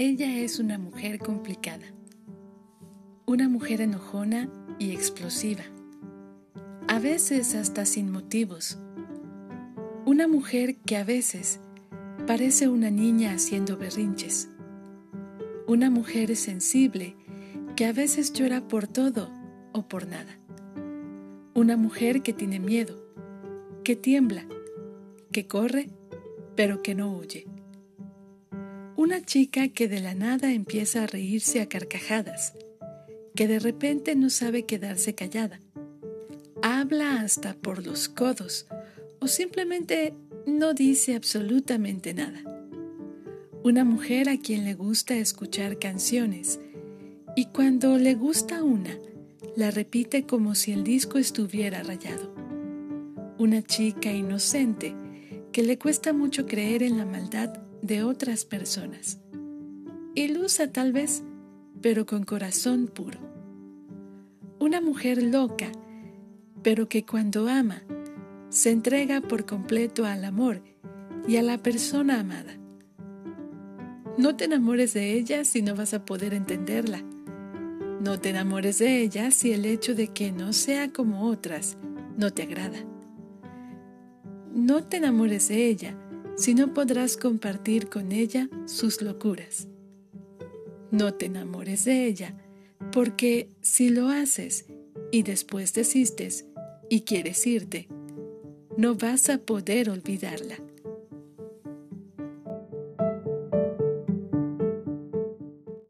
Ella es una mujer complicada, una mujer enojona y explosiva, a veces hasta sin motivos, una mujer que a veces parece una niña haciendo berrinches, una mujer sensible que a veces llora por todo o por nada, una mujer que tiene miedo, que tiembla, que corre, pero que no huye una chica que de la nada empieza a reírse a carcajadas, que de repente no sabe quedarse callada, habla hasta por los codos o simplemente no dice absolutamente nada. Una mujer a quien le gusta escuchar canciones y cuando le gusta una, la repite como si el disco estuviera rayado. Una chica inocente que le cuesta mucho creer en la maldad de otras personas. Ilusa tal vez, pero con corazón puro. Una mujer loca, pero que cuando ama, se entrega por completo al amor y a la persona amada. No te enamores de ella si no vas a poder entenderla. No te enamores de ella si el hecho de que no sea como otras no te agrada. No te enamores de ella si no podrás compartir con ella sus locuras. No te enamores de ella, porque si lo haces y después desistes y quieres irte, no vas a poder olvidarla.